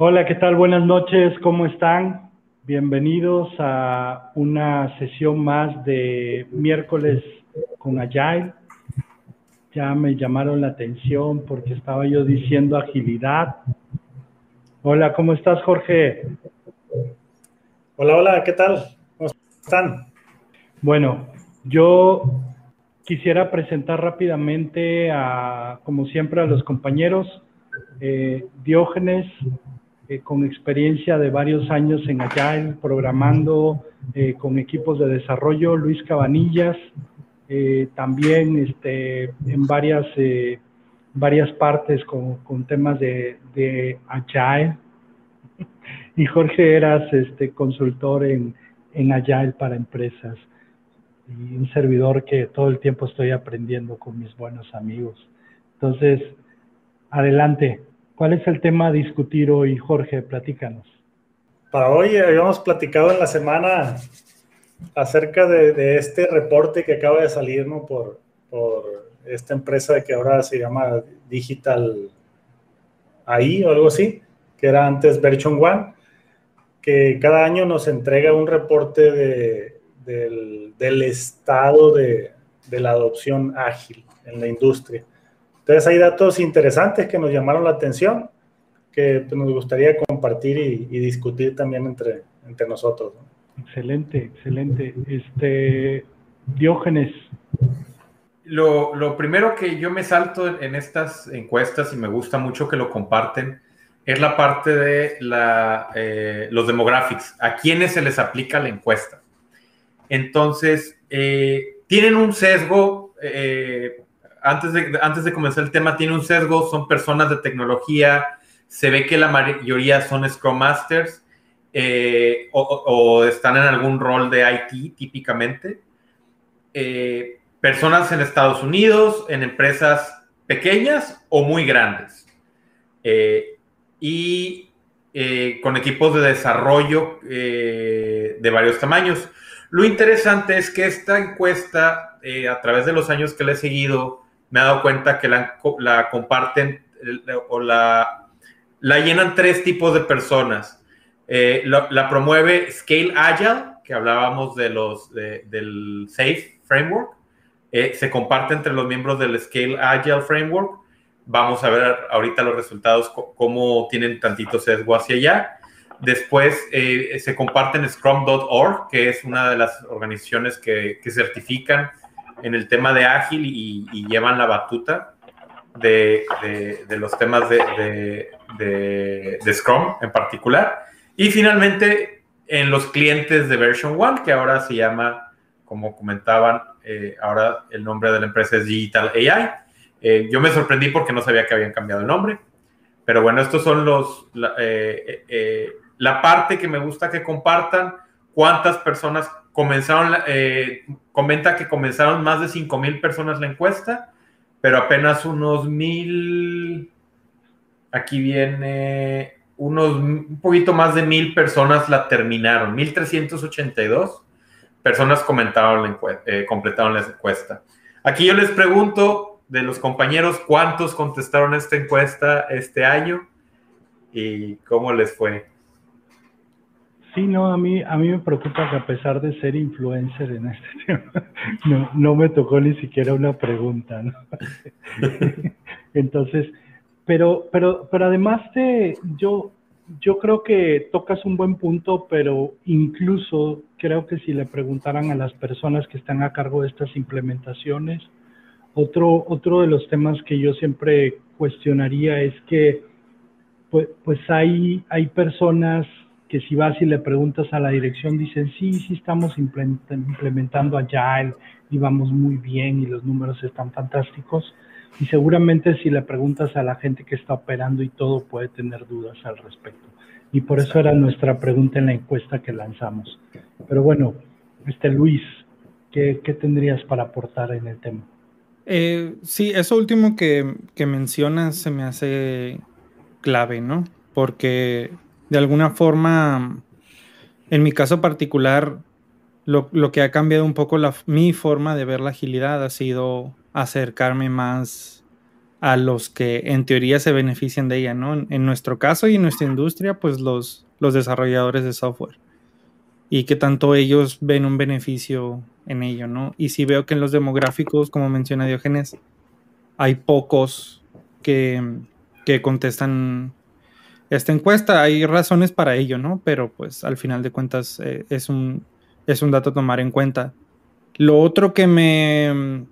Hola, ¿qué tal? Buenas noches, ¿cómo están? Bienvenidos a una sesión más de miércoles con Agile. Ya me llamaron la atención porque estaba yo diciendo agilidad. Hola, ¿cómo estás, Jorge? Hola, hola, ¿qué tal? ¿Cómo están? Bueno, yo quisiera presentar rápidamente a, como siempre, a los compañeros. Eh, Diógenes eh, con experiencia de varios años en Agile, programando eh, con equipos de desarrollo, Luis Cabanillas, eh, también este, en varias, varias partes con, con temas de, de, Agile. Y Jorge Eras, este, consultor en, en Agile para empresas. Y un servidor que todo el tiempo estoy aprendiendo con mis buenos amigos. Entonces, adelante. ¿Cuál es el tema a discutir hoy, Jorge? Platícanos. Para hoy habíamos platicado en la semana acerca de, este reporte que acaba de salir por, por, esta empresa que ahora se llama Digital AI o algo así, que era antes Version One, que cada año nos entrega un reporte de, del, del, estado de, de la adopción ágil en la industria. Entonces hay datos interesantes que nos llamaron la atención, que pues, nos gustaría compartir y, discutir también entre, entre nosotros. Excelente, excelente. Este, Diógenes. Lo, lo, primero que yo me salto en estas encuestas y me gusta mucho que lo comparten es la parte de la, eh, los demographics, a quiénes se les aplica la encuesta. Entonces, eh, tienen un sesgo eh, antes de, comenzar el tema, tiene un sesgo, son personas de tecnología, se ve que la mayoría son Scrum Masters eh, o, están en algún rol de IT típicamente. Eh, personas en Estados Unidos, en empresas pequeñas o muy grandes. Eh, y con equipos de desarrollo de varios tamaños. Lo interesante es que esta encuesta, a través de los años que le he seguido, me he dado cuenta que la, comparten o la, la, llenan tres tipos de personas. Eh, la, promueve Scale Agile, que hablábamos de los, del SAFE Framework. Eh, se comparte entre los miembros del Scale Agile Framework. Vamos a ver ahorita los resultados, cómo tienen tantito sesgo hacia allá. Después eh, se comparten Scrum.org, que es una de las organizaciones que, que certifican en el tema de ágil y, llevan la batuta de, los temas de, Scrum en particular. Y finalmente, en los clientes de Version One, que ahora se llama, como comentaban, eh, ahora el nombre de la empresa es Digital AI. Eh, yo me sorprendí porque no sabía que habían cambiado el nombre. Pero bueno, estos son los, la, eh, la parte que me gusta que compartan, cuántas personas comenzaron, eh, comenta que comenzaron más de 5 mil personas la encuesta, pero apenas unos mil, aquí viene, unos, un poquito más de mil personas la terminaron, 1382 personas comentaron la eh, completaron la encuesta. Aquí yo les pregunto de los compañeros cuántos contestaron esta encuesta este año y cómo les fue. Sí, no, a mí, a mí me preocupa que a pesar de ser influencer en este tema, no, me tocó ni siquiera una pregunta, ¿no? Entonces, pero, pero, pero además de, yo, yo creo que tocas un buen punto, pero incluso creo que si le preguntaran a las personas que están a cargo de estas implementaciones, otro, otro de los temas que yo siempre cuestionaría es que pues, pues hay, hay personas que si vas y le preguntas a la dirección, dicen, sí, sí estamos implementando Agile y vamos muy bien y los números están fantásticos. Y seguramente si le preguntas a la gente que está operando y todo, puede tener dudas al respecto. Y por eso era nuestra pregunta en la encuesta que lanzamos. Pero bueno, este Luis, ¿qué, qué tendrías para aportar en el tema? Eh, sí, eso último que, que mencionas se me hace clave, ¿no? Porque de alguna forma, en mi caso particular, lo, que ha cambiado un poco la, mi forma de ver la agilidad ha sido acercarme más a los que en teoría se benefician de ella, ¿no? En nuestro caso y en nuestra industria, pues los, los desarrolladores de software. Y que tanto ellos ven un beneficio en ello, ¿no? Y si veo que en los demográficos, como menciona Diógenes, hay pocos que, que contestan esta encuesta. Hay razones para ello, ¿no? Pero pues al final de cuentas eh, es, un, es un dato a tomar en cuenta. Lo otro que me,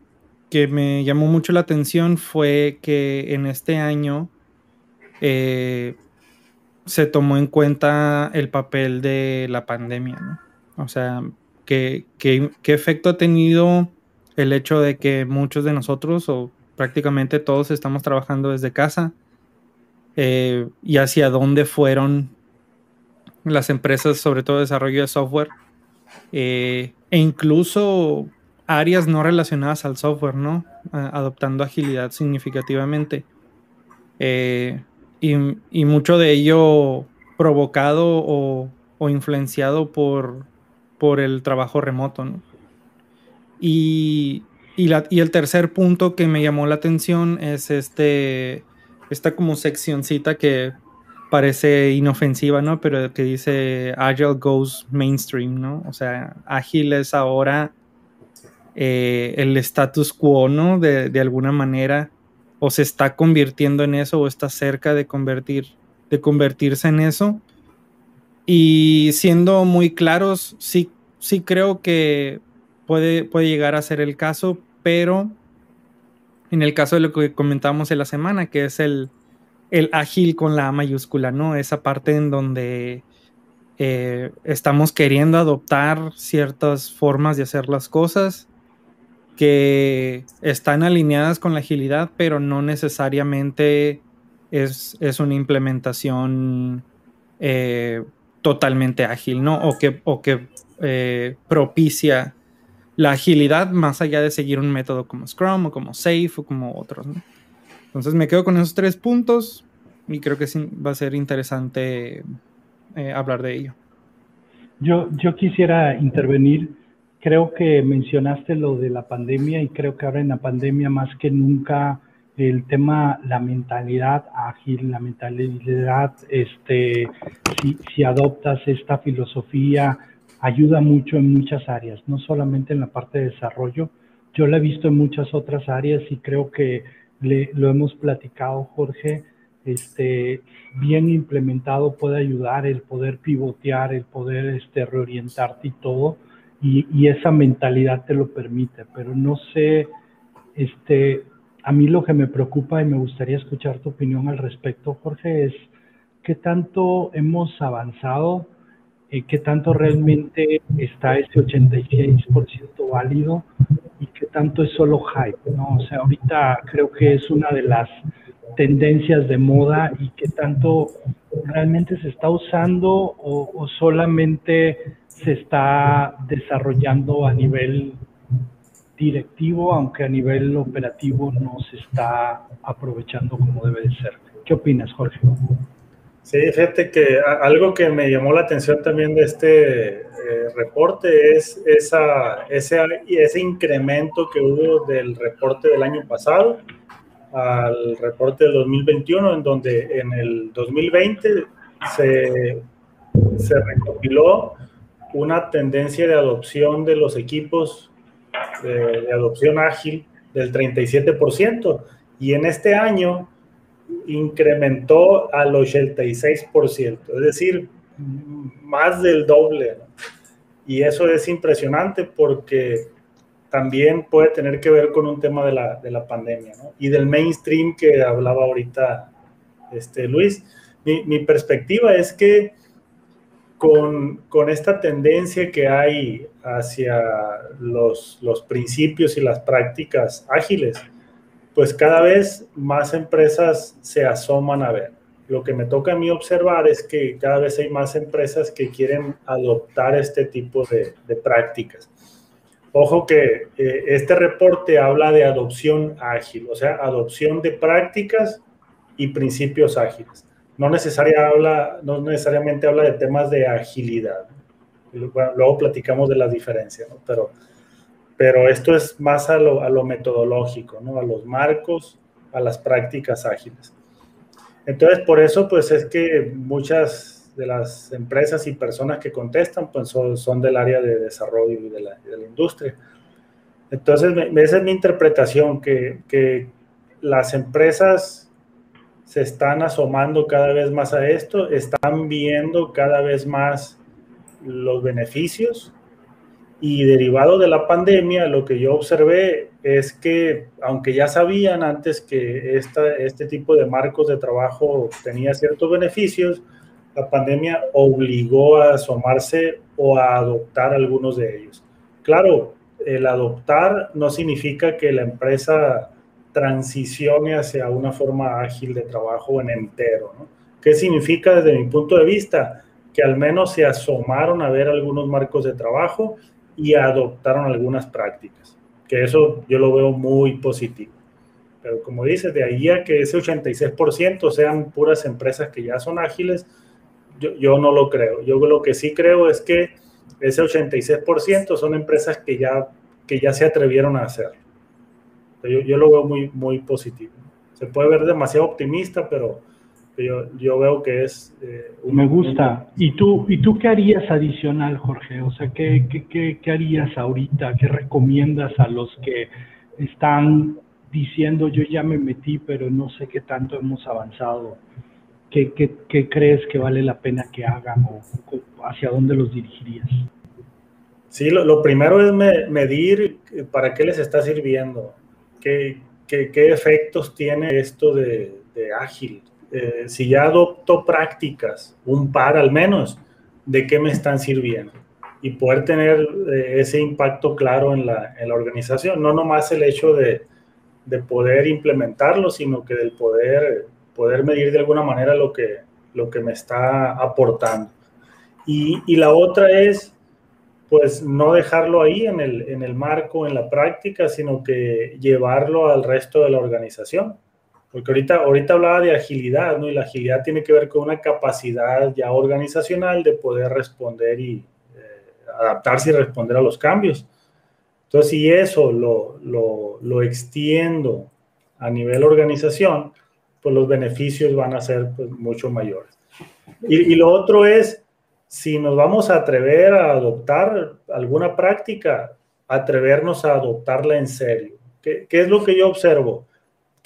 que me llamó mucho la atención fue que en este año eh, se tomó en cuenta el papel de la pandemia, ¿no? O sea, ¿qué, qué, qué efecto ha tenido el hecho de que muchos de nosotros, o prácticamente todos, estamos trabajando desde casa? Eh, y hacia dónde fueron las empresas, sobre todo desarrollo de software, eh, e incluso áreas no relacionadas al software, ¿no? adoptando agilidad significativamente. Eh, y, mucho de ello provocado o, influenciado por, por, el trabajo remoto, ¿no? Y, y, y el tercer punto que me llamó la atención es este esta como seccioncita que parece inofensiva, ¿no? Pero que dice Agile goes mainstream, ¿no? O sea, ágil es ahora eh, el status quo, ¿no? De, alguna manera, o se está convirtiendo en eso, o está cerca de, convertir, de convertirse en eso. Y siendo muy claros, sí, sí creo que puede, puede llegar a ser el caso, pero en el caso de lo que comentábamos en la semana, que es el, el ágil con la mayúscula, ¿no? Esa parte en donde eh, estamos queriendo adoptar ciertas formas de hacer las cosas que están alineadas con la agilidad, pero no necesariamente es, una implementación eh, totalmente ágil, ¿no? O que, o que eh, propicia la agilidad más allá de seguir un método como Scrum o como Safe o como otros. Entonces me quedo con esos tres puntos y creo que sí va a ser interesante eh, hablar de ello. Yo, yo quisiera intervenir. Creo que mencionaste lo de la pandemia y creo que ahora en la pandemia más que nunca el tema, la mentalidad ágil, la mentalidad, este, si, si adoptas esta filosofía, ayuda mucho en muchas áreas, no solamente en la parte de desarrollo. Yo la he visto en muchas otras áreas y creo que le, lo hemos platicado, Jorge. Este, bien implementado puede ayudar el poder pivotear, el poder este, reorientarte y todo. Y, y esa mentalidad te lo permite, pero no sé, este, a mí lo que me preocupa y me gustaría escuchar tu opinión al respecto, Jorge, es qué tanto hemos avanzado eh, qué tanto realmente está ese 86% válido y qué tanto es solo hype, ¿no? O sea, ahorita creo que es una de las tendencias de moda y qué tanto realmente se está usando o, o solamente se está desarrollando a nivel directivo, aunque a nivel operativo no se está aprovechando como debe de ser. ¿Qué opinas, Jorge? Sí, fíjate que algo que me llamó la atención también de este eh, reporte es esa, ese, ese incremento que hubo del reporte del año pasado al reporte del 2021, en donde en el 2020 se, se recopiló una tendencia de adopción de los equipos de, de adopción ágil del 37%, y en este año incrementó al 86%, es decir, más del doble. Y eso es impresionante porque también puede tener que ver con un tema de la, de la pandemia y del mainstream que hablaba ahorita este, Luis. Mi, mi perspectiva es que con, con, esta tendencia que hay hacia los, los principios y las prácticas ágiles, pues cada vez más empresas se asoman a ver. Lo que me toca a mí observar es que cada vez hay más empresas que quieren adoptar este tipo de, prácticas. Ojo que eh, este reporte habla de adopción ágil, o sea, adopción de prácticas y principios ágiles. No, necesariamente habla de temas de agilidad. luego platicamos de las diferencias, ¿no? pero pero esto es más a lo, metodológico, ¿no? A los marcos, a las prácticas ágiles. Entonces, por eso, pues es que muchas de las empresas y personas que contestan, pues son, del área de desarrollo y de la, industria. Entonces, esa es mi interpretación, que, que las empresas se están asomando cada vez más a esto, están viendo cada vez más los beneficios y derivado de la pandemia, lo que yo observé es que, aunque ya sabían antes que este tipo de marcos de trabajo tenía ciertos beneficios, la pandemia obligó a asomarse o a adoptar algunos de ellos. Claro, el adoptar no significa que la empresa transicione hacia una forma ágil de trabajo en entero. ¿Qué significa desde mi punto de vista? Que al menos se asomaron a ver algunos marcos de trabajo y adoptaron algunas prácticas, que eso yo lo veo muy positivo. Pero como dices, de ahí a que ese 86% sean puras empresas que ya son ágiles, yo, yo, no lo creo. Yo lo que sí creo es que ese 86% son empresas que ya, que ya se atrevieron a hacerlo. Yo, yo lo veo muy, muy positivo. Se puede ver demasiado optimista, pero yo, yo veo que es... Eh, Me gusta. ¿Y tú, ¿Y tú qué harías adicional, Jorge? O sea, ¿qué, qué, qué, harías ahorita? ¿Qué recomiendas a los que están diciendo yo ya me metí, pero no sé qué tanto hemos avanzado? ¿Qué, qué, qué crees que vale la pena que hagan o, hacia dónde los dirigirías? Sí, lo, lo primero es medir para qué les está sirviendo, qué, qué, qué efectos tiene esto de, de ágil, eh, si ya adopto prácticas, un par al menos, de qué me están sirviendo y poder tener eh, ese impacto claro en la, en la, organización, no nomás el hecho de, de, poder implementarlo, sino que del poder, poder medir de alguna manera lo que, lo que me está aportando. Y, y la otra es, pues, no dejarlo ahí en el, en el marco, en la práctica, sino que llevarlo al resto de la organización porque ahorita, ahorita hablaba de agilidad, ¿no? Y la agilidad tiene que ver con una capacidad ya organizacional de poder responder y eh, adaptarse y responder a los cambios. Entonces, si eso lo, lo, lo, extiendo a nivel organización, pues los beneficios van a ser pues, mucho mayores. Y, y, lo otro es, si nos vamos a atrever a adoptar alguna práctica, atrevernos a adoptarla en serio. ¿Qué, qué es lo que yo observo?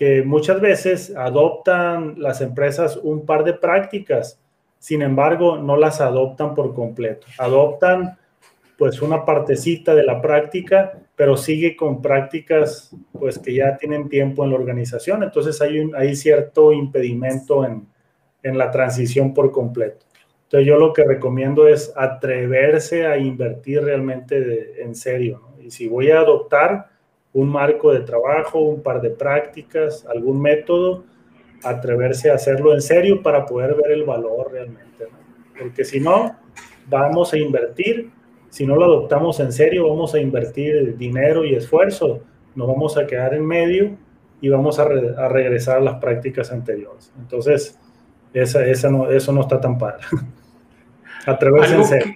Que muchas veces adoptan las empresas un par de prácticas, sin embargo, no las adoptan por completo. Adoptan pues una partecita de la práctica, pero sigue con prácticas pues que ya tienen tiempo en la organización. Entonces hay, un, hay cierto impedimento en, en la transición por completo. Entonces yo lo que recomiendo es atreverse a invertir realmente en serio. Y si voy a adoptar, un marco de trabajo, un par de prácticas, algún método, atreverse a hacerlo en serio para poder ver el valor realmente. Porque si no, vamos a invertir, si no lo adoptamos en serio, vamos a invertir dinero y esfuerzo, nos vamos a quedar en medio y vamos a, regresar a las prácticas anteriores. Entonces, esa, esa no, eso no está tan padre. atreverse en serio.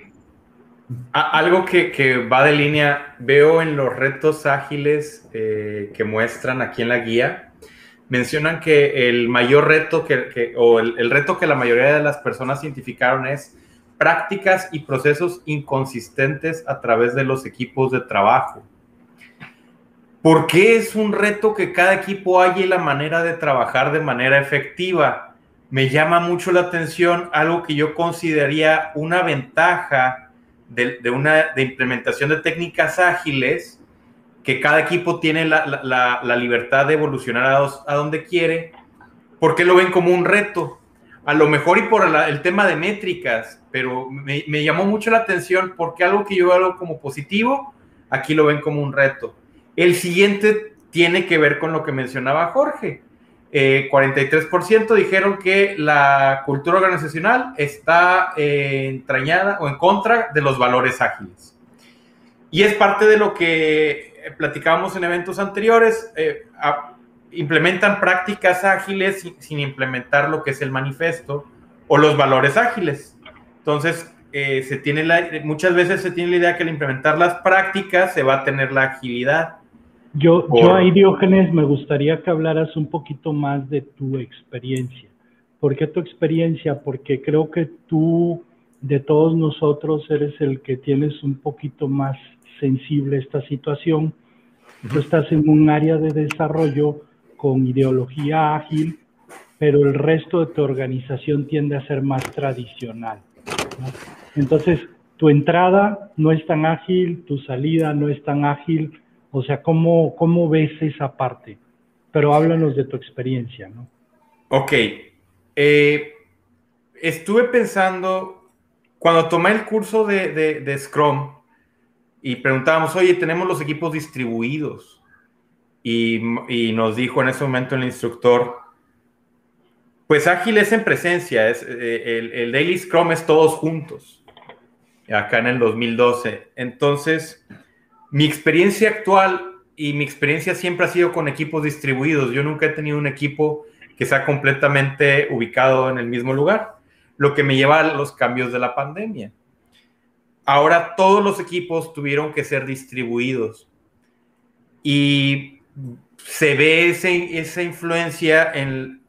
Algo que, va de línea, veo en los retos ágiles eh, que muestran aquí en la guía, mencionan que el mayor reto que, o el, reto que la mayoría de las personas identificaron es prácticas y procesos inconsistentes a través de los equipos de trabajo. ¿Por qué es un reto que cada equipo haya la manera de trabajar de manera efectiva? Me llama mucho la atención algo que yo consideraría una ventaja de, una de implementación de técnicas ágiles, que cada equipo tiene la, libertad de evolucionar a, donde quiere, porque lo ven como un reto. A lo mejor y por el tema de métricas, pero me, me, llamó mucho la atención porque algo que yo veo como positivo, aquí lo ven como un reto. El siguiente tiene que ver con lo que mencionaba Jorge 43% eh, dijeron que la cultura organizacional está eh, entrañada o en contra de los valores ágiles. Y es parte de lo que platicábamos en eventos anteriores. Eh, implementan prácticas ágiles sin, implementar lo que es el manifiesto o los valores ágiles. Entonces, se tiene la, muchas veces se tiene la idea que al implementar las prácticas se va a tener la agilidad Yo, yo ahí, Diógenes, me gustaría que hablaras un poquito más de tu experiencia. ¿Por qué tu experiencia? Porque creo que tú, de todos nosotros, eres el que tienes un poquito más sensible a esta situación. Tú estás en un área de desarrollo con ideología ágil, pero el resto de tu organización tiende a ser más tradicional. Entonces, tu entrada no es tan ágil, tu salida no es tan ágil, o sea, ¿cómo, cómo ves esa parte? Pero háblanos de tu experiencia, ¿no? Ok. Eh, estuve pensando, cuando tomé el curso de, Scrum y preguntábamos, oye, tenemos los equipos distribuidos. Y, nos dijo en ese momento el instructor, pues ágil es en presencia, es, eh, el, el, Daily Scrum es todos juntos, acá en el 2012. Entonces, mi experiencia actual y mi experiencia siempre ha sido con equipos distribuidos. Yo nunca he tenido un equipo que sea completamente ubicado en el mismo lugar, lo que me lleva a los cambios de la pandemia. Ahora todos los equipos tuvieron que ser distribuidos y se ve esa influencia en,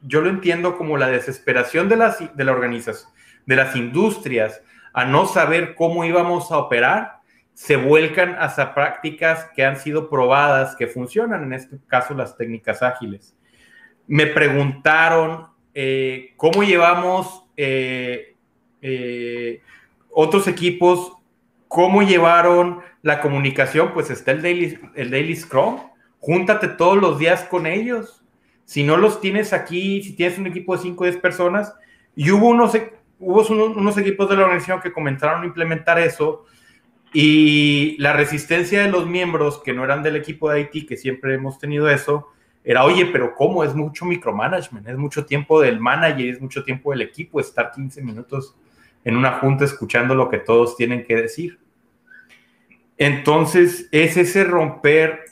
yo lo entiendo como la desesperación de las, de la organización, de las industrias a no saber cómo íbamos a operar se vuelcan hacia prácticas que han sido probadas, que funcionan, en este caso las técnicas ágiles. Me preguntaron eh, cómo llevamos eh, eh, otros equipos, cómo llevaron la comunicación, pues está el Daily, el Daily Scrum, júntate todos los días con ellos. Si no los tienes aquí, si tienes un equipo de 5 o 10 personas, y hubo unos, hubo unos equipos de la organización que comenzaron a implementar eso, y la resistencia de los miembros que no eran del equipo de IT, que siempre hemos tenido eso, era, oye, pero ¿cómo? Es mucho micromanagement, es mucho tiempo del manager, es mucho tiempo del equipo, estar 15 minutos en una junta escuchando lo que todos tienen que decir. Entonces, es ese romper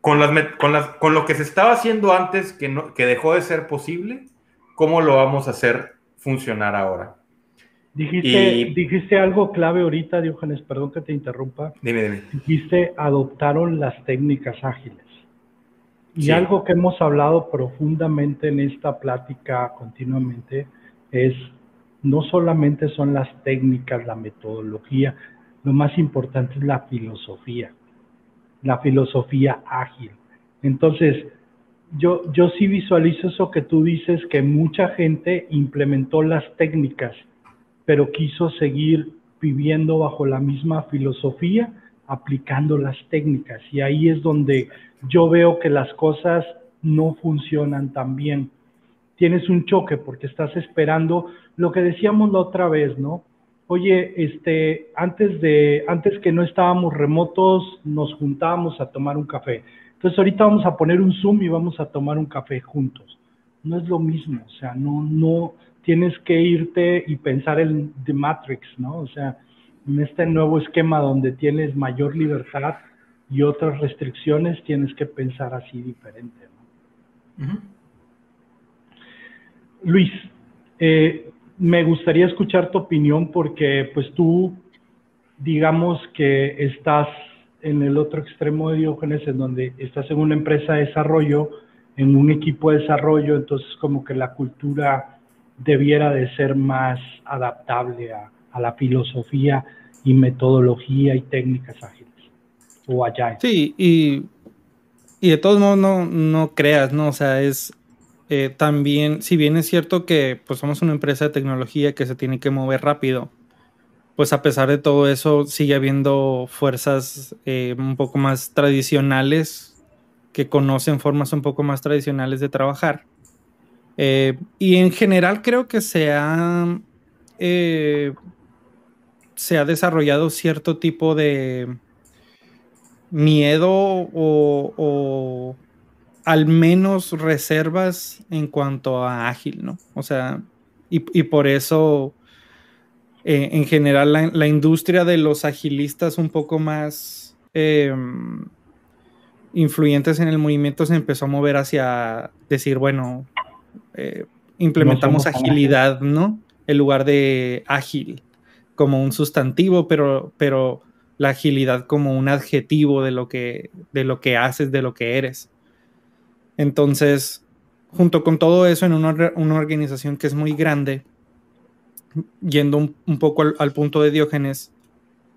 con, las, con, las, con lo que se estaba haciendo antes que, no, que dejó de ser posible, ¿cómo lo vamos a hacer funcionar ahora? Dijiste, dijiste algo clave ahorita, Diógenes, perdón que te interrumpa. Dime, dime. Dijiste, adoptaron las técnicas ágiles. Y algo que hemos hablado profundamente en esta plática continuamente es, no solamente son las técnicas, la metodología, lo más importante es la filosofía, la filosofía ágil. Entonces, yo, yo sí visualizo eso que tú dices, que mucha gente implementó las técnicas pero quiso seguir viviendo bajo la misma filosofía, aplicando las técnicas. Y ahí es donde yo veo que las cosas no funcionan tan bien. Tienes un choque porque estás esperando lo que decíamos la otra vez, ¿no? Oye, este, antes de, antes que no estábamos remotos, nos juntábamos a tomar un café. Entonces ahorita vamos a poner un Zoom y vamos a tomar un café juntos. No es lo mismo, o sea, no, no, tienes que irte y pensar en The Matrix, ¿no? O sea, en este nuevo esquema donde tienes mayor libertad y otras restricciones, tienes que pensar así diferente, ¿no? Luis, eh, me gustaría escuchar tu opinión porque pues tú, digamos que estás en el otro extremo de Diógenes, en donde estás en una empresa de desarrollo, en un equipo de desarrollo, entonces como que la cultura debiera de ser más adaptable a, la filosofía y metodología y técnicas ágiles o allá. Sí, y, de todos modos no, no creas, ¿no? O sea, es eh, también, si bien es cierto que pues somos una empresa de tecnología que se tiene que mover rápido, pues a pesar de todo eso sigue habiendo fuerzas eh, un poco más tradicionales que conocen formas un poco más tradicionales de trabajar eh, y en general creo que se ha, eh, se ha desarrollado cierto tipo de miedo o, al menos reservas en cuanto a ágil, ¿no? O sea, y, por eso eh, en general la, industria de los agilistas un poco más influyentes en el movimiento se empezó a mover hacia decir, bueno, eh, implementamos agilidad, ¿no? En lugar de ágil como un sustantivo, pero, pero la agilidad como un adjetivo de lo que, de lo que haces, de lo que eres. Entonces, junto con todo eso, en una, organización que es muy grande, yendo un, poco al, punto de Diógenes,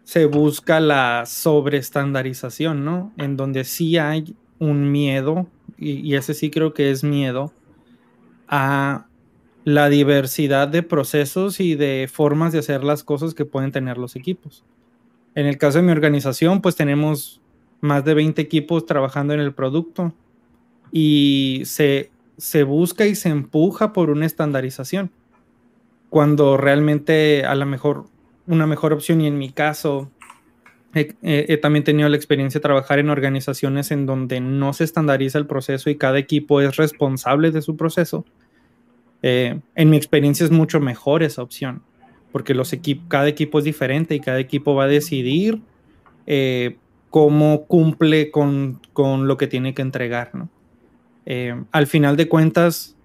se busca la sobreestandarización, ¿no? En donde sí hay un miedo, y ese sí creo que es miedo, a la diversidad de procesos y de formas de hacer las cosas que pueden tener los equipos. En el caso de mi organización, pues tenemos más de 20 equipos trabajando en el producto y se, se busca y se empuja por una estandarización. Cuando realmente a lo mejor una mejor opción y en mi caso he, también tenido la experiencia de trabajar en organizaciones en donde no se estandariza el proceso y cada equipo es responsable de su proceso. Eh, en mi experiencia es mucho mejor esa opción porque los cada equipo es diferente y cada equipo va a decidir eh, cómo cumple con, lo que tiene que entregar. Eh, al final de cuentas,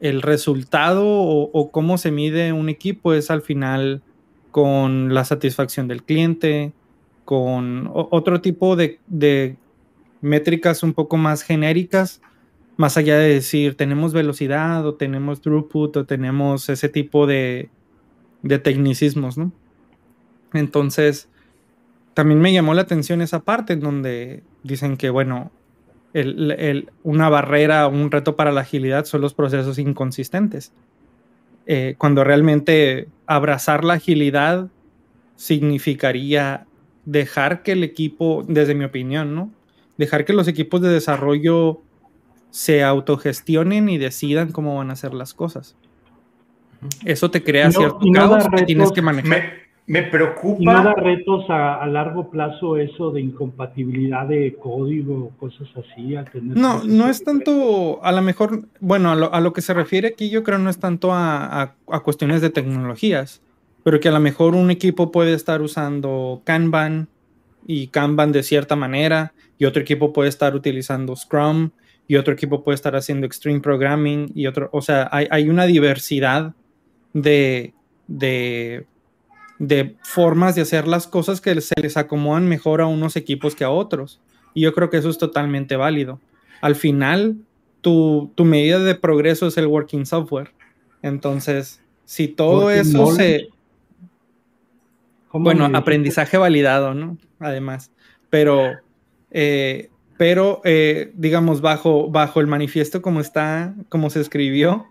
el resultado o, cómo se mide un equipo es al final con la satisfacción del cliente, con otro tipo de métricas un poco más genéricas, más allá de decir tenemos velocidad o tenemos throughput o tenemos ese tipo de, de tecnicismos, ¿no? Entonces, también me llamó la atención esa parte en donde dicen que, bueno, una barrera, un reto para la agilidad son los procesos inconsistentes. Eh, cuando realmente abrazar la agilidad significaría dejar que el equipo, desde mi opinión, ¿no? Dejar que los equipos de desarrollo se autogestionen y decidan cómo van a hacer las cosas. Eso te crea cierto caos que tienes que manejar. Me, preocupa. Y no da retos a, largo plazo eso de incompatibilidad de código, cosas así. no, no es tanto, a lo mejor, bueno, a lo, que se refiere aquí yo creo no es tanto a, a, cuestiones de tecnologías, pero que a lo mejor un equipo puede estar usando Kanban y Kanban de cierta manera, y otro equipo puede estar utilizando Scrum, y otro equipo puede estar haciendo Extreme Programming, y otro, o sea, hay, hay una diversidad de, de, formas de hacer las cosas que se les acomodan mejor a unos equipos que a otros. Y yo creo que eso es totalmente válido. Al final, tu, medida de progreso es el working software. Entonces, si todo eso se... Bueno, aprendizaje validado, ¿no? Además. Pero, eh, pero eh, digamos, bajo, bajo el manifiesto como está, como se escribió,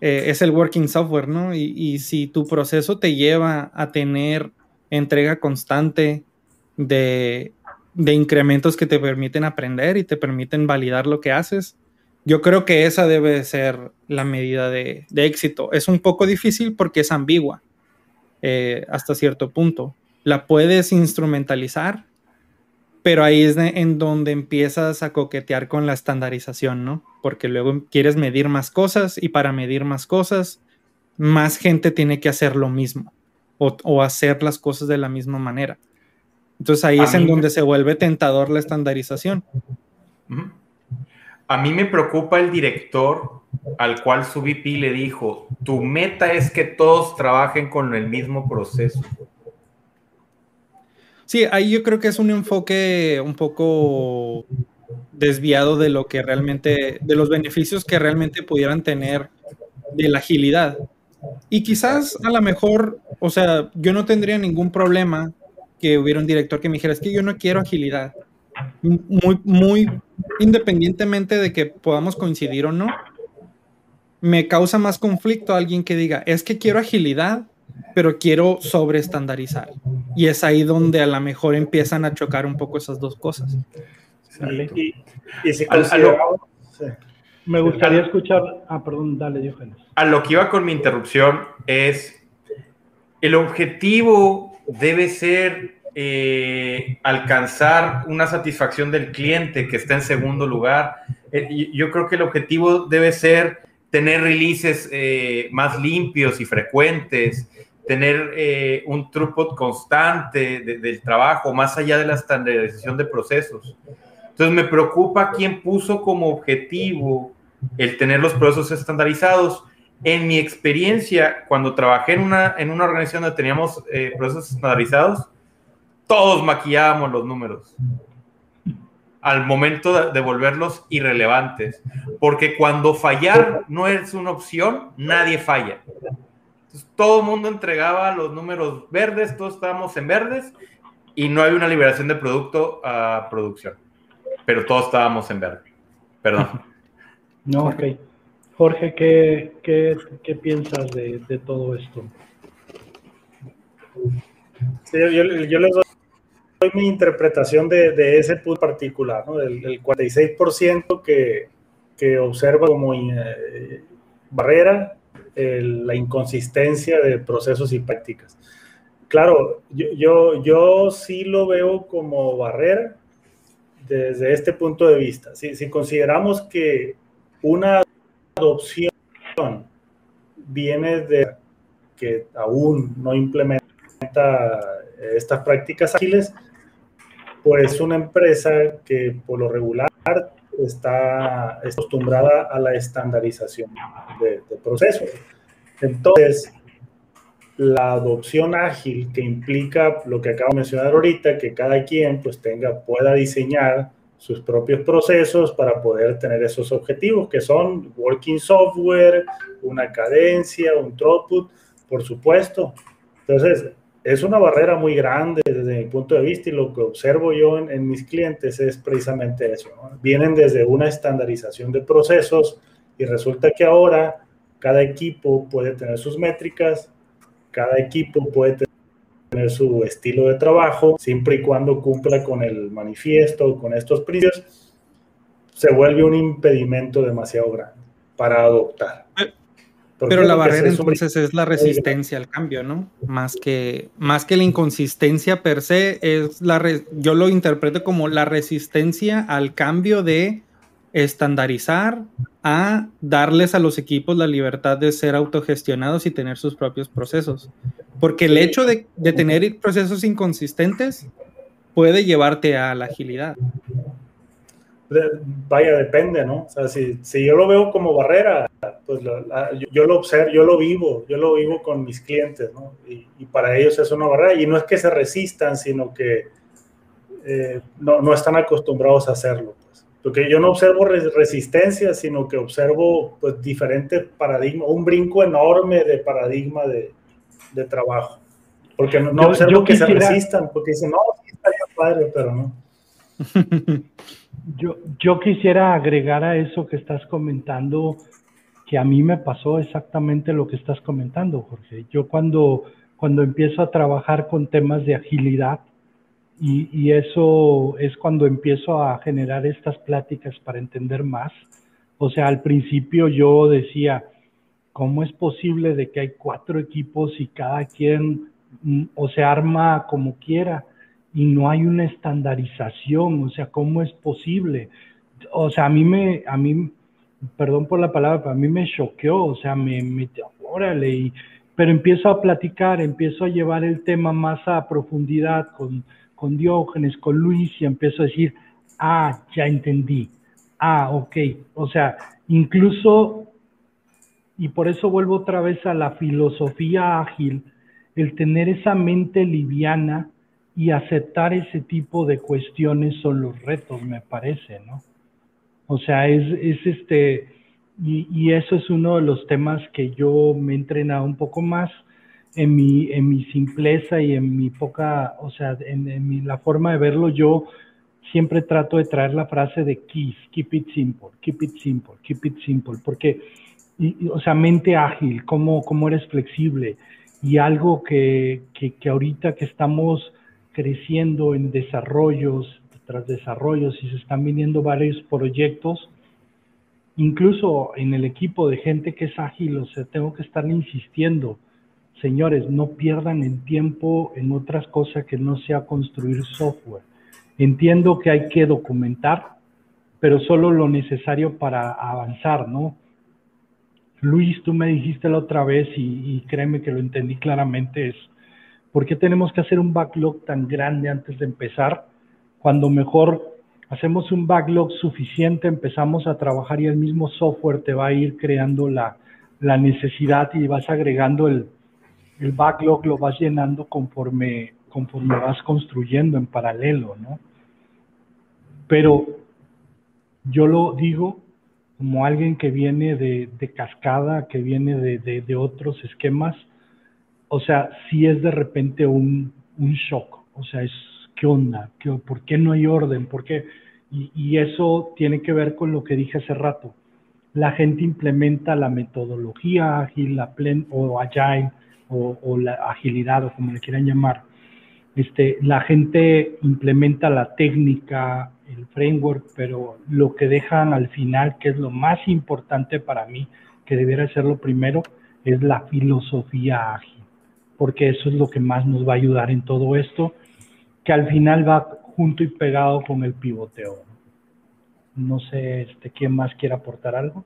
eh, es el working software, ¿no? Y, si tu proceso te lleva a tener entrega constante de, incrementos que te permiten aprender y te permiten validar lo que haces, yo creo que esa debe ser la medida de, éxito. Es un poco difícil porque es ambigua eh, hasta cierto punto. La puedes instrumentalizar, pero ahí es en donde empiezas a coquetear con la estandarización, ¿no? Porque luego quieres medir más cosas y para medir más cosas, más gente tiene que hacer lo mismo o, hacer las cosas de la misma manera. Entonces ahí es en donde se vuelve tentador la estandarización. A mí me preocupa el director al cual su VP le dijo, tu meta es que todos trabajen con el mismo proceso. Sí, ahí yo creo que es un enfoque un poco desviado de lo que realmente, de los beneficios que realmente pudieran tener de la agilidad. Y quizás a lo mejor, o sea, yo no tendría ningún problema que hubiera un director que me dijera, es que yo no quiero agilidad. Muy, muy independientemente de que podamos coincidir o no, me causa más conflicto alguien que diga, es que quiero agilidad, pero quiero sobreestandarizar. Y es ahí donde a lo mejor empiezan a chocar un poco esas dos cosas. Y, Me gustaría escuchar. Ah, perdón, dale, Diógenes. A lo que iba con mi interrupción es: el objetivo debe ser eh, alcanzar una satisfacción del cliente que está en segundo lugar. Eh, yo creo que el objetivo debe ser tener releases eh, más limpios y frecuentes, tener eh, un throughput constante del trabajo, más allá de la estandarización de procesos. Entonces me preocupa quién puso como objetivo el tener los procesos estandarizados. En mi experiencia, cuando trabajé en una, en una organización donde teníamos eh, procesos estandarizados, todos maquillábamos los números al momento de, volverlos irrelevantes. Porque cuando fallar no es una opción, nadie falla. Todo el mundo entregaba los números verdes, todos estábamos en verdes y no hay una liberación de producto a producción. Pero todos estábamos en verde. Perdón. No, ok. Jorge, ¿qué, qué, piensas de, todo esto? Sí, yo, yo les doy mi interpretación de, ese punto particular, ¿no? del, 46% que, que, observa como eh, barrera la inconsistencia de procesos y prácticas. Claro, yo, yo, yo, sí lo veo como barrera desde este punto de vista. Si, si consideramos que una adopción viene de que aún no implementa estas prácticas ágiles, pues una empresa que por lo regular está acostumbrada a la estandarización de, procesos. Entonces, la adopción ágil que implica lo que acabo de mencionar ahorita, que cada quien pues tenga, pueda diseñar sus propios procesos para poder tener esos objetivos, que son working software, una cadencia, un throughput, por supuesto. Entonces, es una barrera muy grande desde mi punto de vista y lo que observo yo en, mis clientes es precisamente eso. Vienen desde una estandarización de procesos y resulta que ahora cada equipo puede tener sus métricas, cada equipo puede tener su estilo de trabajo, siempre y cuando cumpla con el manifiesto, con estos principios, se vuelve un impedimento demasiado grande para adoptar. Pero la barrera entonces es la resistencia al cambio, ¿no? Más que, más que la inconsistencia per se, es la yo lo interpreto como la resistencia al cambio de estandarizar a darles a los equipos la libertad de ser autogestionados y tener sus propios procesos. Porque el hecho de, de tener procesos inconsistentes puede llevarte a la agilidad vaya, depende, ¿no? O sea, si, si yo lo veo como barrera, pues yo, lo observo, yo lo vivo, yo lo vivo con mis clientes, ¿no? Y, para ellos es una barrera. Y no es que se resistan, sino que eh, no, no, están acostumbrados a hacerlo. Pues. Porque yo no observo resistencia, sino que observo pues, diferentes paradigmas, un brinco enorme de paradigma de, de trabajo. Porque no, no observo que se resistan, porque dicen, no, sí estaría padre, pero no. Yo, yo quisiera agregar a eso que estás comentando, que a mí me pasó exactamente lo que estás comentando, Jorge. Yo cuando, cuando empiezo a trabajar con temas de agilidad, y, y, eso es cuando empiezo a generar estas pláticas para entender más. O sea, al principio yo decía, ¿cómo es posible de que hay cuatro equipos y cada quien mm, o se arma como quiera? Y no hay una estandarización, o sea, ¿cómo es posible? O sea, a mí me, a mí, perdón por la palabra, pero a mí me choqueó, o sea, me, me órale, y, pero empiezo a platicar, empiezo a llevar el tema más a profundidad con, con Diógenes, con Luis, y empiezo a decir, ah, ya entendí, ah, ok, o sea, incluso, y por eso vuelvo otra vez a la filosofía ágil, el tener esa mente liviana, y aceptar ese tipo de cuestiones son los retos, me parece, ¿no? O sea, es, es este, y, eso es uno de los temas que yo me he entrenado un poco más en mi, en mi simpleza y en mi poca, o sea, en, la forma de verlo, yo siempre trato de traer la frase de KISS, keep it simple, keep it simple, keep it simple, porque, o sea, mente ágil, cómo, cómo eres flexible, y algo que, que ahorita que estamos creciendo en desarrollos tras desarrollos y se están viniendo varios proyectos, incluso en el equipo de gente que es ágil, o sea, tengo que estar insistiendo, señores, no pierdan el tiempo en otras cosas que no sea construir software. Entiendo que hay que documentar, pero solo lo necesario para avanzar, ¿no? Luis, tú me dijiste la otra vez y, y créeme que lo entendí claramente, es ¿Por qué tenemos que hacer un backlog tan grande antes de empezar? Cuando mejor hacemos un backlog suficiente, empezamos a trabajar y el mismo software te va a ir creando la, necesidad y vas agregando el, el, backlog, lo vas llenando conforme, conforme vas construyendo en paralelo, ¿no? Pero yo lo digo como alguien que viene de, cascada, que viene de, otros esquemas, o sea, si es de repente un, shock, o sea, es, ¿qué onda? ¿Qué, ¿Por qué no hay orden? ¿Por qué? Y, eso tiene que ver con lo que dije hace rato. La gente implementa la metodología ágil, la plen, o agile, o, o, la agilidad, o como le quieran llamar. Este, la gente implementa la técnica, el framework, pero lo que dejan al final, que es lo más importante para mí, que debiera ser lo primero, es la filosofía ágil, porque eso es lo que más nos va a ayudar en todo esto, que al final va junto y pegado con el pivoteo. No sé, este, ¿quién más quiere aportar algo?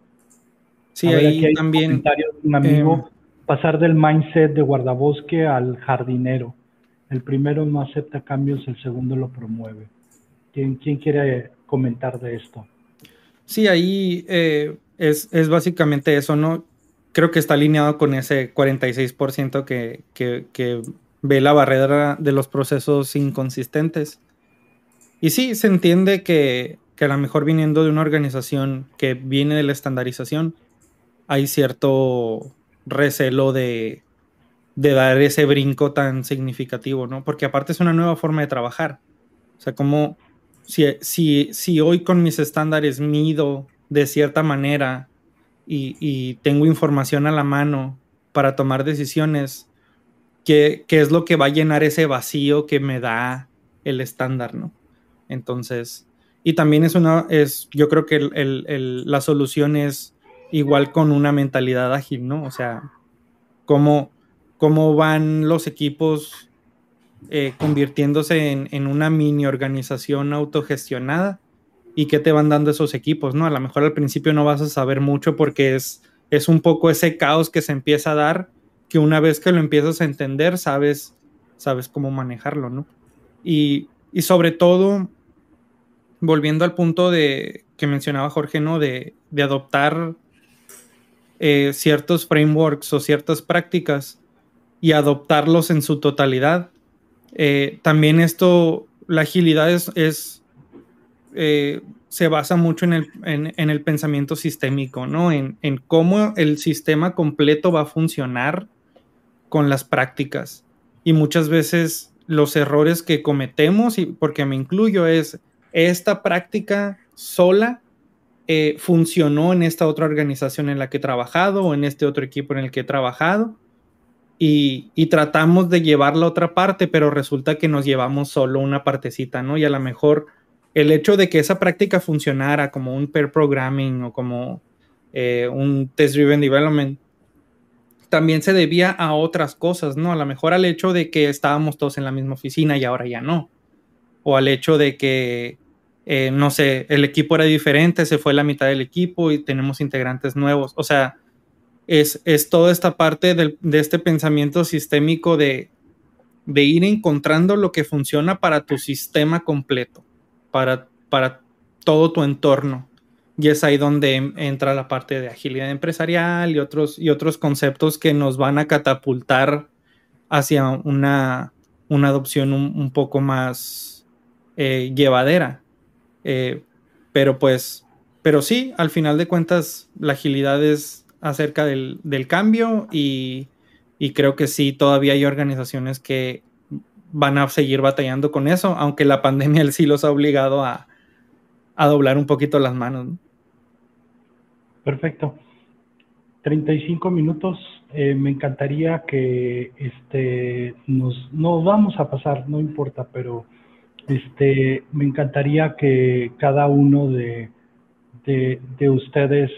Sí, ahí también. un amigo, em, pasar del mindset de guardabosque al jardinero. El primero no acepta cambios, el segundo lo promueve. ¿Quién, quiere comentar de esto? Sí, ahí eh, es, básicamente eso, ¿no? Creo que está alineado con ese 46% que, que, ve la barrera de los procesos inconsistentes. Y sí, se entiende que, que a lo mejor viniendo de una organización que viene de la estandarización, hay cierto recelo de, de dar ese brinco tan significativo, ¿no? Porque aparte es una nueva forma de trabajar. O sea, como si, si, hoy con mis estándares mido de cierta manera y, tengo información a la mano para tomar decisiones, ¿qué, es lo que va a llenar ese vacío que me da el estándar, ¿no? Entonces, y también es una, es, yo creo que la solución es igual con una mentalidad ágil, ¿no? O sea, cómo, cómo van los equipos eh, convirtiéndose en, una mini organización autogestionada y qué te van dando esos equipos, ¿no? A lo mejor al principio no vas a saber mucho porque es, es un poco ese caos que se empieza a dar, que una vez que lo empiezas a entender, sabes, sabes cómo manejarlo, ¿no? Y, sobre todo, volviendo al punto de que mencionaba Jorge, ¿no? De, adoptar eh, ciertos frameworks o ciertas prácticas y adoptarlos en su totalidad eh, también esto, la agilidad es, eh, se basa mucho en el, pensamiento sistémico, ¿no? En, cómo el sistema completo va a funcionar con las prácticas. Y muchas veces los errores que cometemos, y porque me incluyo, es esta práctica sola eh, funcionó en esta otra organización en la que he trabajado o en este otro equipo en el que he trabajado y, tratamos de llevar la otra parte, pero resulta que nos llevamos solo una partecita, ¿no? Y a lo mejor el hecho de que esa práctica funcionara como un pair programming o como eh, un test driven development, también se debía a otras cosas, ¿no? A lo mejor al hecho de que estábamos todos en la misma oficina y ahora ya no. O al hecho de que, eh, no sé, el equipo era diferente, se fue la mitad del equipo y tenemos integrantes nuevos. O sea, es, toda esta parte de este pensamiento sistémico de, ir encontrando lo que funciona para tu sistema completo, para, para todo tu entorno. Y es ahí donde entra la parte de agilidad empresarial y otros, y otros conceptos que nos van a catapultar hacia una, adopción un, poco más eh, llevadera. Eh, pero pues, pero sí, al final de cuentas, la agilidad es acerca del, cambio y, creo que sí, todavía hay organizaciones que van a seguir batallando con eso, aunque la pandemia sí los ha obligado a, doblar un poquito las manos. Perfecto. 35 minutos. Eh, me encantaría que este, nos, nos vamos a pasar, no importa, pero este, me encantaría que cada uno de, de, de ustedes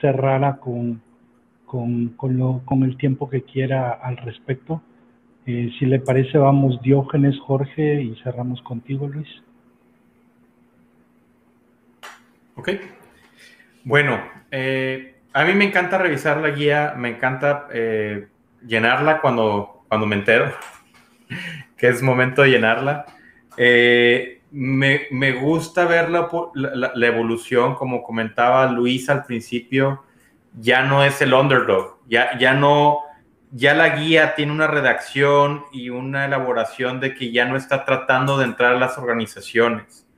cerrara con, con, el tiempo que quiera al respecto. Eh, si le parece, vamos Diógenes, Jorge, y cerramos contigo, Luis. Ok. Bueno, eh, a mí me encanta revisar la guía, me encanta eh, llenarla cuando, cuando me entero que es momento de llenarla. Me, gusta ver la, la, evolución, como comentaba Luis al principio, ya no es el underdog, ya, ya no, ya la guía tiene una redacción y una elaboración de que ya no está tratando de entrar a las organizaciones.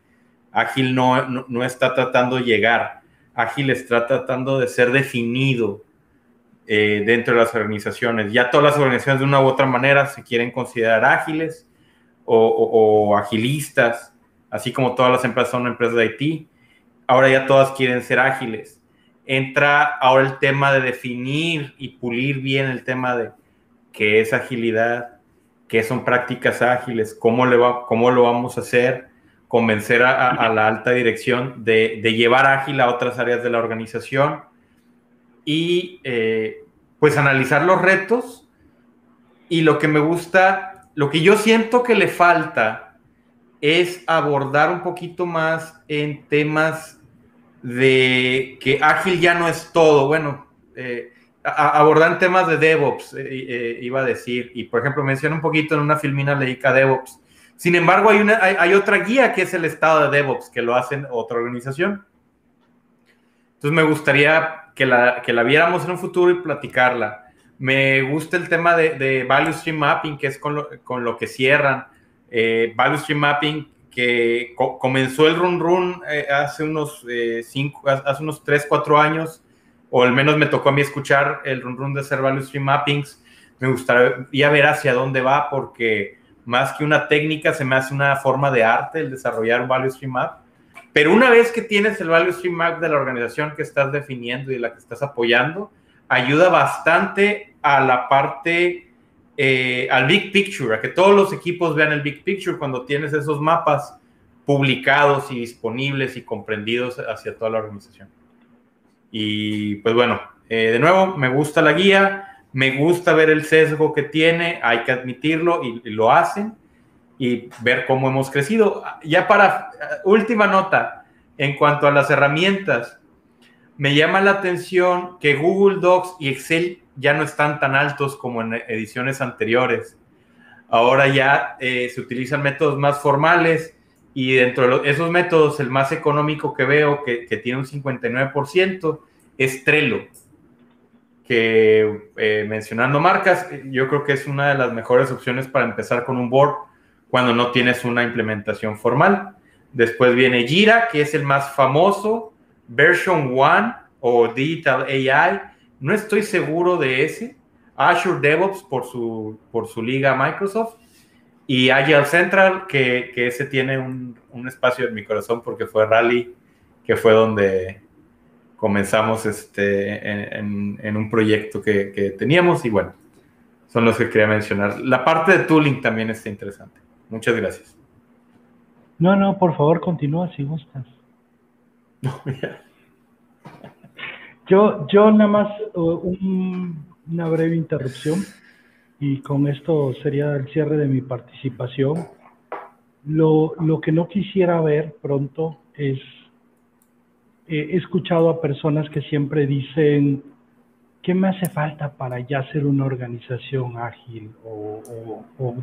Ágil no, no, está tratando de llegar. Ágil está tratando de ser definido eh, dentro de las organizaciones. Ya todas las organizaciones de una u otra manera se quieren considerar ágiles o, agilistas, así como todas las empresas son empresas de IT. Ahora ya todas quieren ser ágiles. Entra ahora el tema de definir y pulir bien el tema de qué es agilidad, qué son prácticas ágiles, cómo, le cómo lo vamos a hacer, convencer a, la alta dirección de, llevar ágil a otras áreas de la organización y eh, pues analizar los retos. Y lo que me gusta lo que yo siento que le falta es abordar un poquito más en temas de que ágil ya no es todo. Bueno, eh, abordar temas de DevOps, eh, eh, iba a decir, y por ejemplo menciona un poquito en una filmina leica DevOps. Sin embargo, hay, una, hay, otra guía que es el estado de DevOps, que lo hacen otra organización. Entonces me gustaría que la, que la viéramos en un futuro y platicarla. Me gusta el tema de, Value Stream Mapping, que es con lo, que cierran. Eh, value Stream Mapping, que comenzó el Run Run eh, hace unos eh, cinco, hace unos 3, 4 años, o al menos me tocó a mí escuchar el Run Run de hacer Value Stream Mappings. Me gustaría ver hacia dónde va, porque más que una técnica, se me hace una forma de arte el desarrollar un Value Stream Map. Pero una vez que tienes el Value Stream Map de la organización que estás definiendo y la que estás apoyando, ayuda bastante a la parte, eh, al big picture, a que todos los equipos vean el big picture cuando tienes esos mapas publicados y disponibles y comprendidos hacia toda la organización. Y pues bueno, eh, de nuevo, me gusta la guía, me gusta ver el sesgo que tiene, hay que admitirlo y, y lo hacen y ver cómo hemos crecido. Ya para última nota, en cuanto a las herramientas, me llama la atención que Google Docs y Excel ya no están tan altos como en ediciones anteriores. Ahora ya eh, se utilizan métodos más formales y dentro de esos métodos el más económico que veo, que, tiene un 59%, es Trello. Que eh, mencionando marcas, yo creo que es una de las mejores opciones para empezar con un board cuando no tienes una implementación formal. Después viene Jira, que es el más famoso, Version 1 o Digital AI. No estoy seguro de ese. Azure DevOps por su, por su liga Microsoft. Y Agile Central, que, que ese tiene un, un, espacio en mi corazón porque fue Rally, que fue donde comenzamos este, en, en, un proyecto que, que, teníamos. Y bueno, son los que quería mencionar. La parte de tooling también está interesante. Muchas gracias. No, no, por favor, continúa si gustas. Yo, yo nada más uh, una breve interrupción y con esto sería el cierre de mi participación. Lo, lo que no quisiera ver pronto es, he escuchado a personas que siempre dicen, ¿qué me hace falta para ya ser una organización ágil o, o, o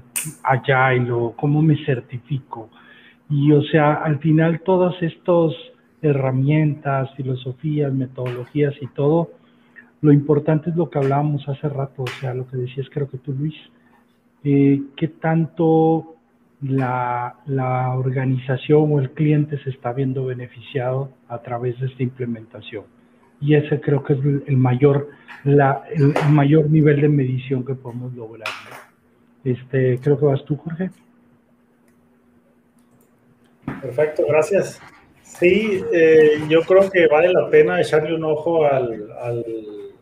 agile o cómo me certifico? Y o sea, al final todos estos herramientas, filosofías, metodologías y todo, lo importante es lo que hablábamos hace rato, o sea, lo que decías creo que tú, Luis, eh, qué tanto la, la, organización o el cliente se está viendo beneficiado a través de esta implementación. Y ese creo que es el mayor, la, el, mayor nivel de medición que podemos lograr. Este, creo que vas tú, Jorge. Perfecto, gracias. Sí, eh, yo creo que vale la pena echarle un ojo al,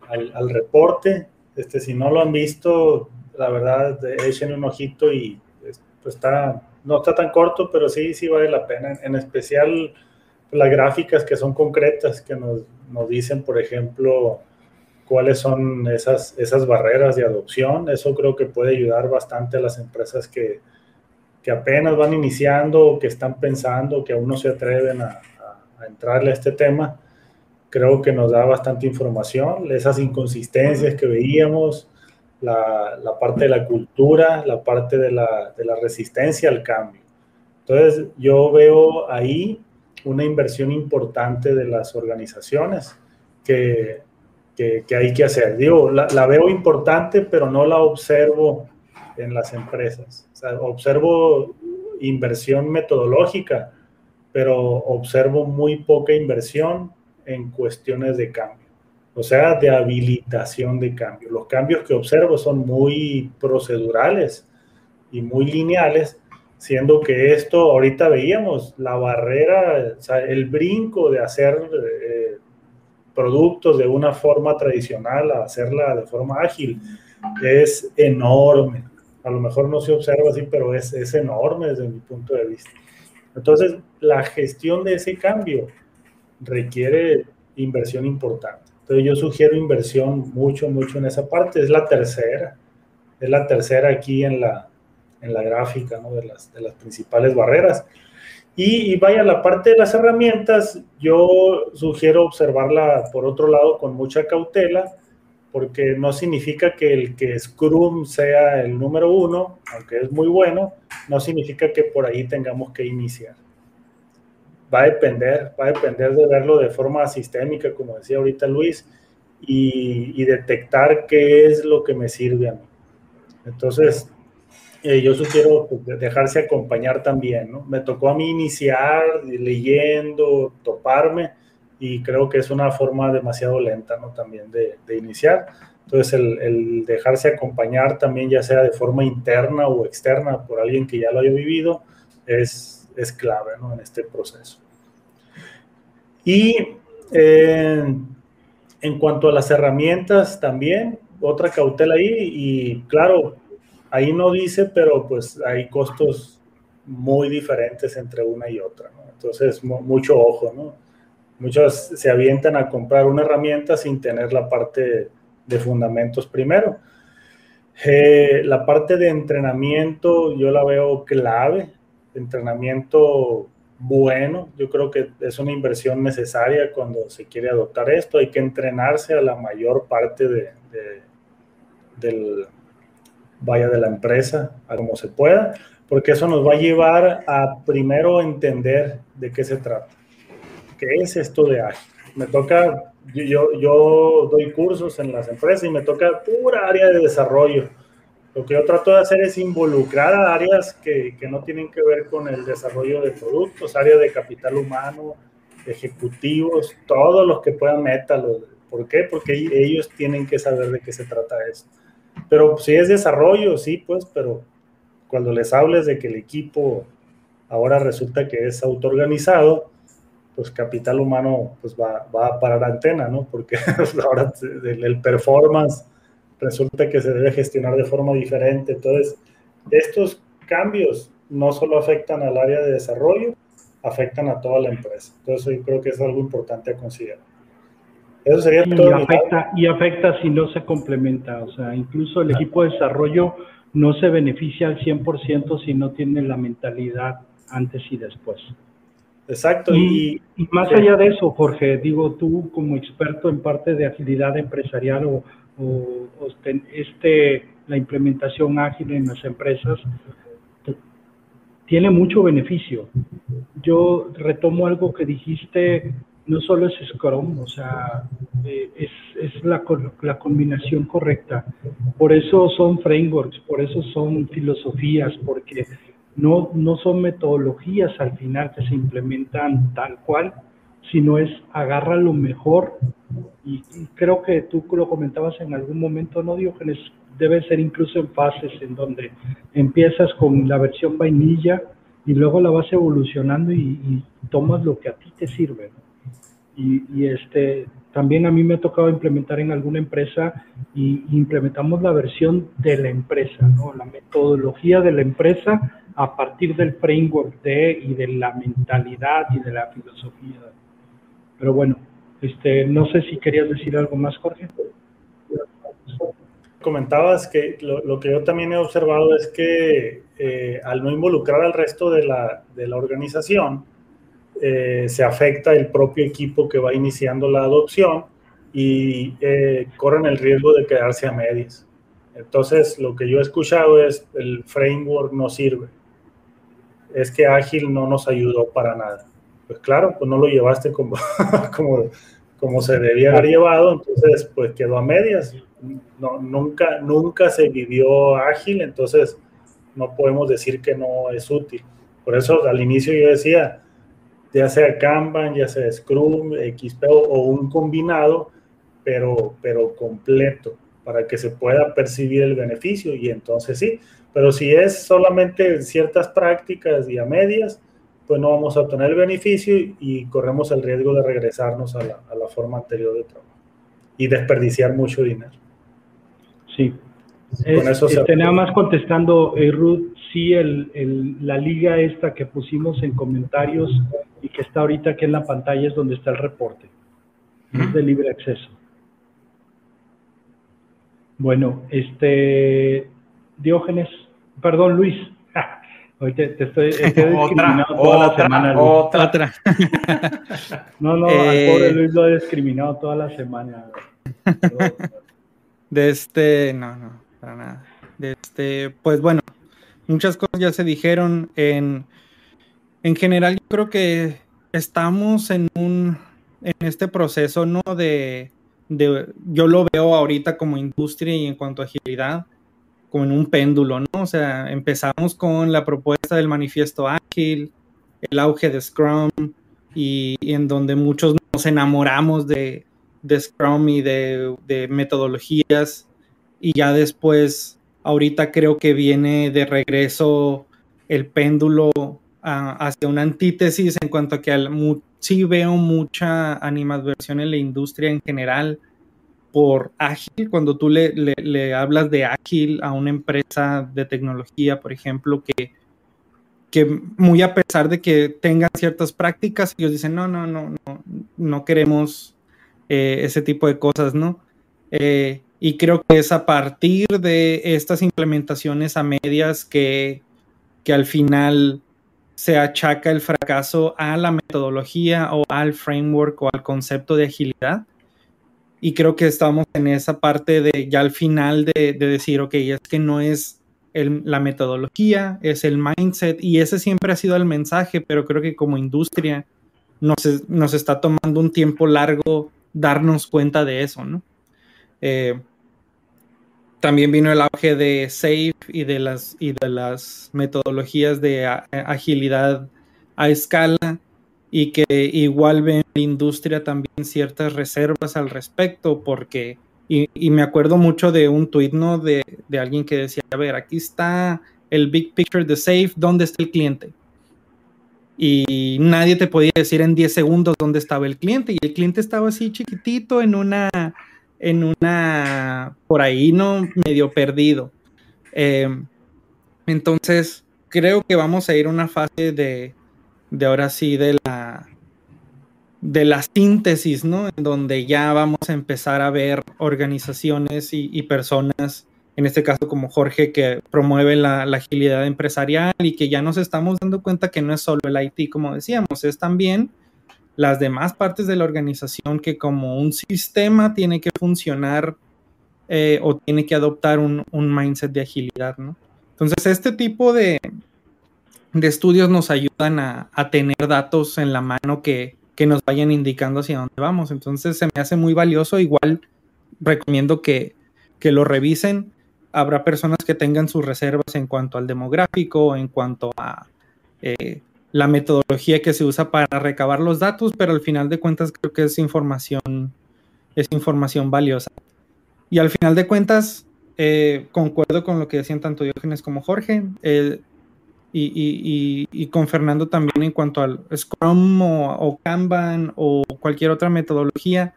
al, reporte. Este, si no lo han visto, la verdad, echen un ojito y pues está, no está tan corto, pero sí, sí vale la pena. En especial las gráficas que son concretas, que nos, nos dicen, por ejemplo, cuáles son esas, esas barreras de adopción. Eso creo que puede ayudar bastante a las empresas que, que apenas van iniciando o que están pensando, que aún no se atreven a, entrarle a este tema, creo que nos da bastante información, esas inconsistencias que veíamos, la, la parte de la cultura, la parte de la, de la, resistencia al cambio. Entonces, yo veo ahí una inversión importante de las organizaciones que que, hay que hacer. Digo, la, la, veo importante, pero no la observo en las empresas. Observo inversión metodológica, pero observo muy poca inversión en cuestiones de cambio, o sea, de habilitación de cambio. Los cambios que observo son muy procedurales y muy lineales, siendo que esto, ahorita veíamos, la barrera, el brinco de hacer eh, productos de una forma tradicional a hacerla de forma ágil es enorme. A lo mejor no se observa así, pero es, es enorme desde mi punto de vista. Entonces, la gestión de ese cambio requiere inversión importante. Entonces, yo sugiero inversión mucho, mucho en esa parte. Es la tercera, es la tercera aquí en la, en la gráfica ¿no? de, las, de las principales barreras. Y, y, vaya, la parte de las herramientas, yo sugiero observarla por otro lado con mucha cautela, porque no significa que el que Scrum sea el número uno, aunque es muy bueno, no significa que por ahí tengamos que iniciar. Va a depender, va a depender de verlo de forma sistémica, como decía ahorita Luis, y, detectar qué es lo que me sirve a mí. Entonces, eh, yo sugiero pues, dejarse acompañar también, ¿no? Me tocó a mí iniciar leyendo, toparme, y creo que es una forma demasiado lenta, ¿no? También de, iniciar. Entonces, el, dejarse acompañar también, ya sea de forma interna o externa por alguien que ya lo haya vivido, es, es clave, ¿no? En este proceso. Y eh, en cuanto a las herramientas también, otra cautela ahí, y claro, ahí no dice, pero pues hay costos muy diferentes entre una y otra, ¿no? Entonces, mucho ojo, ¿no? Muchos se avientan a comprar una herramienta sin tener la parte de fundamentos primero. Eh, la parte de entrenamiento yo la veo clave, entrenamiento bueno, yo creo que es una inversión necesaria cuando se quiere adoptar esto, hay que entrenarse a la mayor parte de, del, vaya de la empresa, a como se pueda, porque eso nos va a llevar a primero entender de qué se trata. ¿Qué es esto de ágil? Me toca, yo, yo doy cursos en las empresas y me toca pura área de desarrollo. Lo que yo trato de hacer es involucrar a áreas que, que no tienen que ver con el desarrollo de productos, áreas de capital humano, ejecutivos, todos los que puedan métalo. ¿Por qué? Porque ellos tienen que saber de qué se trata esto. Pero si es desarrollo, sí, pues, pero cuando les hables de que el equipo ahora resulta que es autoorganizado, pues capital humano pues va, va a parar antena, ¿no? Porque ahora el performance resulta que se debe gestionar de forma diferente. Entonces, estos cambios no solo afectan al área de desarrollo, afectan a toda la empresa. Entonces, yo creo que es algo importante a considerar. Eso sería todo. Y afecta, y afecta si no se complementa. O sea, incluso el equipo de desarrollo no se beneficia al 100% si no tiene la mentalidad antes y después. Exacto. Y, más allá de eso, Jorge, digo, tú como experto en parte de agilidad empresarial o, este, la implementación ágil en las empresas, tiene mucho beneficio. Yo retomo algo que dijiste, no solo es Scrum, o sea, eh, es, es la, la, combinación correcta. Por eso son frameworks, por eso son filosofías, porque no, no son metodologías al final que se implementan tal cual, sino es agarra lo mejor y, creo que tú lo comentabas en algún momento, ¿no, Diógenes? Debe ser incluso en fases en donde empiezas con la versión vainilla y luego la vas evolucionando y, tomas lo que a ti te sirve. Y, y, este, también a mí me ha tocado implementar en alguna empresa y implementamos la versión de la empresa, la metodología de la empresa a partir del framework de y de la mentalidad y de la filosofía. Pero bueno, este, no sé si querías decir algo más, Jorge. Comentabas que lo, que yo también he observado es que eh, al no involucrar al resto de la, de la organización, eh, se afecta el propio equipo que va iniciando la adopción y eh, corren el riesgo de quedarse a medias. Entonces, lo que yo he escuchado es el framework no sirve es que Ágil no nos ayudó para nada. Pues claro, pues no lo llevaste como, como, como se debía haber llevado, entonces pues quedó a medias. No, nunca, nunca se vivió ágil, entonces no podemos decir que no es útil. Por eso al inicio yo decía, ya sea Kanban, ya sea Scrum, XP o, un combinado, pero, pero completo, para que se pueda percibir el beneficio y entonces sí. Pero si es solamente ciertas prácticas y a medias, pues no vamos a obtener el beneficio y, corremos el riesgo de regresarnos a la, forma anterior de trabajo y desperdiciar mucho dinero. Sí. Con eso se este, nada más contestando, eh, Ruth, sí, el, la liga esta que pusimos en comentarios y que está ahorita aquí en la pantalla es donde está el reporte. Es de libre acceso. Bueno, este, Diógenes, perdón, Luis. Hoy te, estoy, discriminando toda la semana. Otra. no, no, al eh, pobre Luis lo he discriminado toda la semana. De este, no, no, para nada. De este, pues bueno, muchas cosas ya se dijeron. En, en general, yo creo que estamos en un, en este proceso, ¿no? De, de, yo lo veo ahorita como industria y en cuanto a agilidad como en un péndulo, ¿no? O sea, empezamos con la propuesta del manifiesto ágil, el auge de Scrum y, en donde muchos nos enamoramos de, Scrum y de, metodologías y ya después, ahorita creo que viene de regreso el péndulo hacia una antítesis en cuanto a que al, sí veo mucha animadversión en la industria en general por ágil, cuando tú le, hablas de ágil a una empresa de tecnología, por ejemplo, que, que muy a pesar de que tengan ciertas prácticas, ellos dicen, no, no, no, no, no queremos eh, ese tipo de cosas, ¿no? Eh, y creo que es a partir de estas implementaciones a medias que, que al final se achaca el fracaso a la metodología o al framework o al concepto de agilidad y creo que estamos en esa parte de ya al final de, decir, ok, es que no es la metodología, es el mindset y ese siempre ha sido el mensaje, pero creo que como industria nos, nos está tomando un tiempo largo darnos cuenta de eso, ¿no? Eh, también vino el auge de SAFE y de las, y de las metodologías de agilidad a escala y que igual ven la industria también ciertas reservas al respecto, porque, y, me acuerdo mucho de un tuit, ¿no? De, de, alguien que decía, a ver, aquí está el big picture de Safe, ¿dónde está el cliente? Y nadie te podía decir en 10 segundos dónde estaba el cliente, y el cliente estaba así chiquitito en una, en una, por ahí, ¿no? Medio perdido. Eh, entonces, creo que vamos a ir a una fase de, de ahora sí de la de la síntesis, ¿no? En donde ya vamos a empezar a ver organizaciones y, personas, en este caso como Jorge, que promueven la, agilidad empresarial y que ya nos estamos dando cuenta que no es solo el IT, como decíamos, es también las demás partes de la organización que como un sistema tiene que funcionar eh, o tiene que adoptar un, mindset de agilidad, ¿no? Entonces, este tipo de, de estudios nos ayudan a, tener datos en la mano que, nos vayan indicando hacia dónde vamos. Entonces se me hace muy valioso. Igual recomiendo que, lo revisen. Habrá personas que tengan sus reservas en cuanto al demográfico, en cuanto a eh, la metodología que se usa para recabar los datos, pero al final de cuentas creo que es información, es información valiosa. Y al final de cuentas, eh, concuerdo con lo que decían tanto Diógenes como Jorge. Eh, y, con Fernando también en cuanto al Scrum o, Kanban o cualquier otra metodología,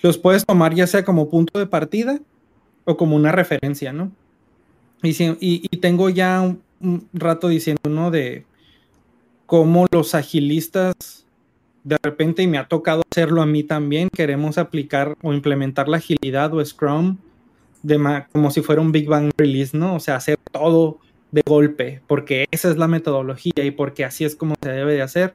los puedes tomar ya sea como punto de partida o como una referencia, ¿no? Y, tengo ya un, rato diciendo, ¿no? De cómo los agilistas, de repente, y me ha tocado hacerlo a mí también, queremos aplicar o implementar la agilidad o Scrum de como si fuera un Big Bang Release, ¿no? O sea, hacer todo de golpe, porque esa es la metodología y porque así es como se debe de hacer.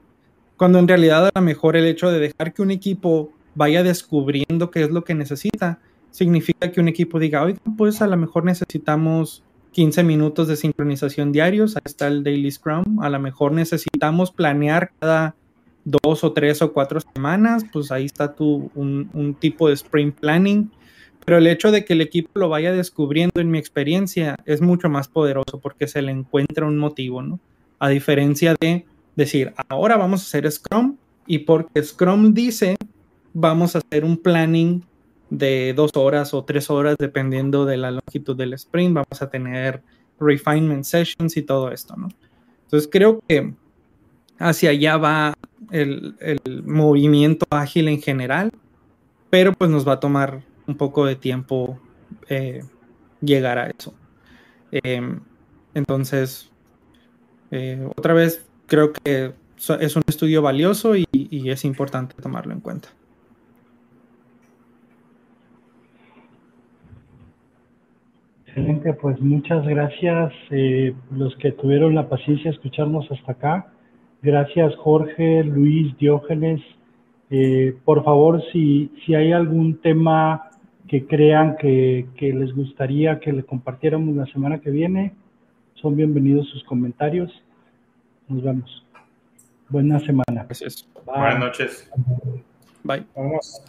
Cuando en realidad a lo mejor el hecho de dejar que un equipo vaya descubriendo qué es lo que necesita, significa que un equipo diga, oiga, pues a lo mejor necesitamos 15 minutos de sincronización diarios, ahí está el Daily Scrum, a lo mejor necesitamos planear cada dos o tres o cuatro semanas, pues ahí está tu, un, un tipo de sprint planning. Pero el hecho de que el equipo lo vaya descubriendo en mi experiencia es mucho más poderoso porque se le encuentra un motivo, ¿no? A diferencia de decir, ahora vamos a hacer Scrum y porque Scrum dice, vamos a hacer un planning de dos horas o tres horas dependiendo de la longitud del sprint, vamos a tener refinement sessions y todo esto, ¿no? Entonces creo que hacia allá va el, movimiento ágil en general, pero pues nos va a tomar un poco de tiempo eh, llegar a eso. Em, entonces, eh, otra vez, creo que es un estudio valioso y, es importante tomarlo en cuenta. Excelente, pues muchas gracias eh, los que tuvieron la paciencia de escucharnos hasta acá. Gracias Jorge, Luis, Diógenes. Eh, por favor, si, si hay algún tema que crean que, que les gustaría que le compartiéramos la semana que viene, son bienvenidos sus comentarios. Nos vemos. Buena semana. Gracias. Buenas noches. Bye. Vamos.